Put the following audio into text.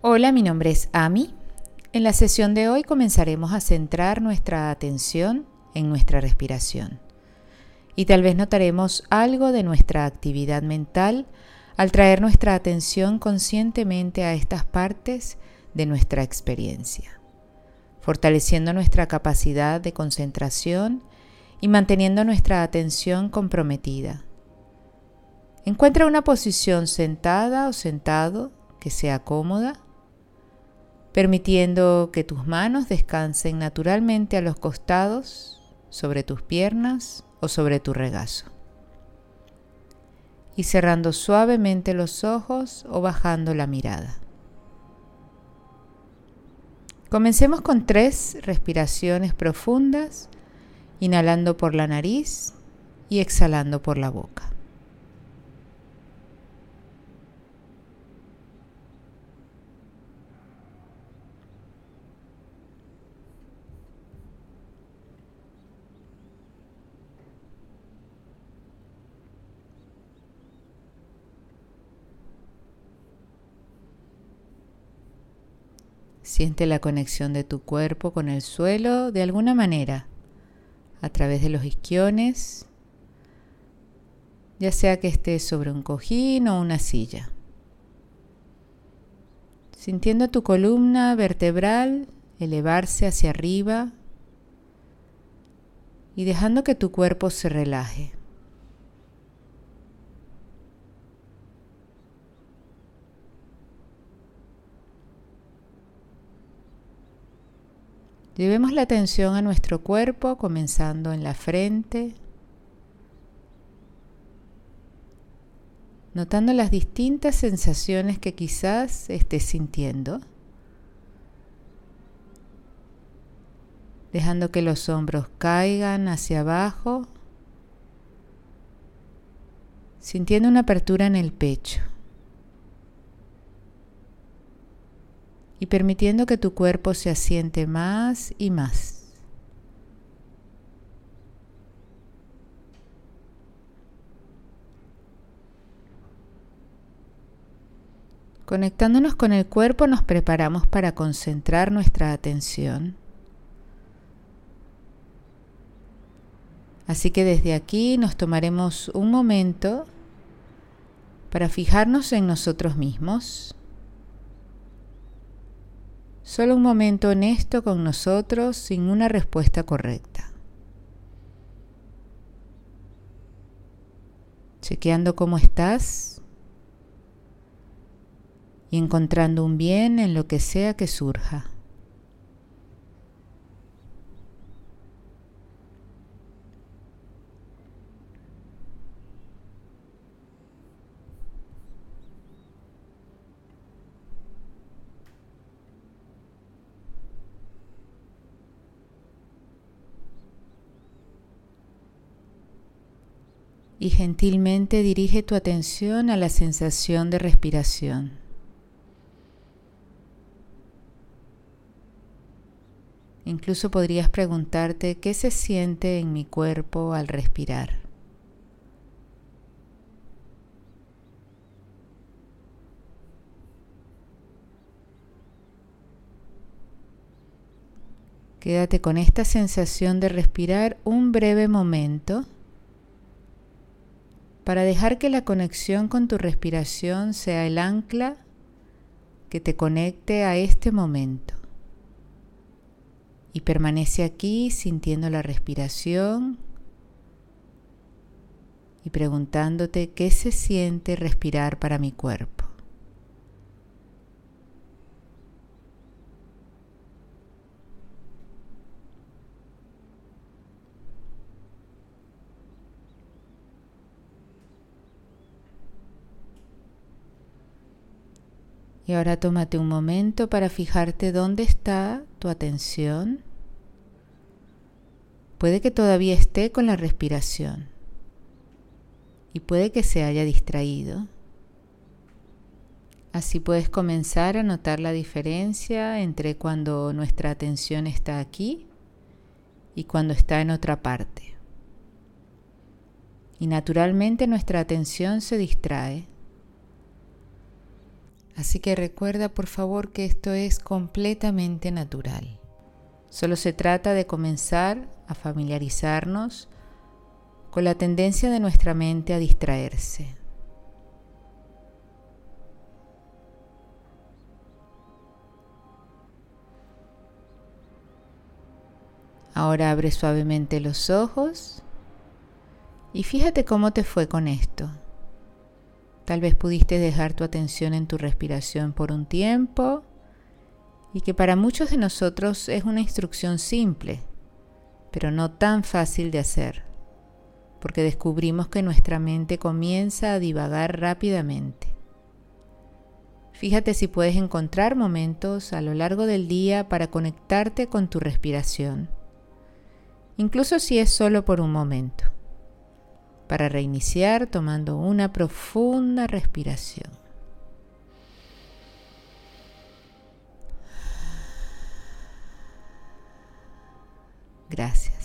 Hola, mi nombre es Ami. En la sesión de hoy comenzaremos a centrar nuestra atención en nuestra respiración. Y tal vez notaremos algo de nuestra actividad mental al traer nuestra atención conscientemente a estas partes de nuestra experiencia, fortaleciendo nuestra capacidad de concentración y manteniendo nuestra atención comprometida. Encuentra una posición sentada o sentado que sea cómoda permitiendo que tus manos descansen naturalmente a los costados, sobre tus piernas o sobre tu regazo. Y cerrando suavemente los ojos o bajando la mirada. Comencemos con tres respiraciones profundas, inhalando por la nariz y exhalando por la boca. Siente la conexión de tu cuerpo con el suelo de alguna manera, a través de los isquiones, ya sea que estés sobre un cojín o una silla. Sintiendo tu columna vertebral elevarse hacia arriba y dejando que tu cuerpo se relaje. Llevemos la atención a nuestro cuerpo, comenzando en la frente, notando las distintas sensaciones que quizás estés sintiendo, dejando que los hombros caigan hacia abajo, sintiendo una apertura en el pecho. Y permitiendo que tu cuerpo se asiente más y más. Conectándonos con el cuerpo nos preparamos para concentrar nuestra atención. Así que desde aquí nos tomaremos un momento para fijarnos en nosotros mismos Solo un momento honesto con nosotros sin una respuesta correcta. Chequeando cómo estás y encontrando un bien en lo que sea que surja. Y gentilmente dirige tu atención a la sensación de respiración. Incluso podrías preguntarte qué se siente en mi cuerpo al respirar. Quédate con esta sensación de respirar un breve momento para dejar que la conexión con tu respiración sea el ancla que te conecte a este momento. Y permanece aquí sintiendo la respiración y preguntándote qué se siente respirar para mi cuerpo. Y ahora tómate un momento para fijarte dónde está tu atención. Puede que todavía esté con la respiración y puede que se haya distraído. Así puedes comenzar a notar la diferencia entre cuando nuestra atención está aquí y cuando está en otra parte. Y naturalmente nuestra atención se distrae Así que recuerda por favor que esto es completamente natural. Solo se trata de comenzar a familiarizarnos con la tendencia de nuestra mente a distraerse. Ahora abre suavemente los ojos y fíjate cómo te fue con esto. Tal vez pudiste dejar tu atención en tu respiración por un tiempo y que para muchos de nosotros es una instrucción simple, pero no tan fácil de hacer, porque descubrimos que nuestra mente comienza a divagar rápidamente. Fíjate si puedes encontrar momentos a lo largo del día para conectarte con tu respiración incluso si es solo por un momento, para reiniciar tomando una profunda respiración. Gracias.